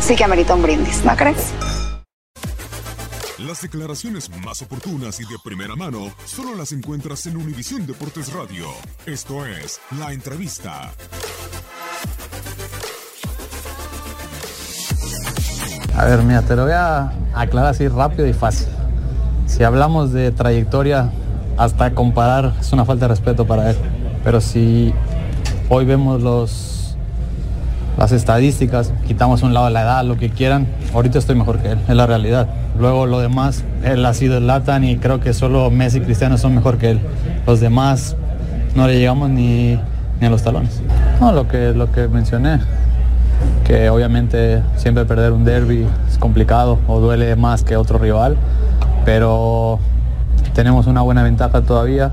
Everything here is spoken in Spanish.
sí que amerita un brindis, ¿no crees? Las declaraciones más oportunas y de primera mano solo las encuentras en Univisión Deportes Radio. Esto es La Entrevista. A ver, mira, te lo voy a aclarar así rápido y fácil. Si hablamos de trayectoria, hasta comparar es una falta de respeto para él. Pero si hoy vemos los, las estadísticas, quitamos un lado la edad, lo que quieran, ahorita estoy mejor que él, es la realidad. Luego lo demás, él ha sido el Latan y creo que solo Messi y Cristiano son mejor que él. Los demás no le llegamos ni, ni a los talones. No, lo que, lo que mencioné, que obviamente siempre perder un derby es complicado o duele más que otro rival, pero tenemos una buena ventaja todavía.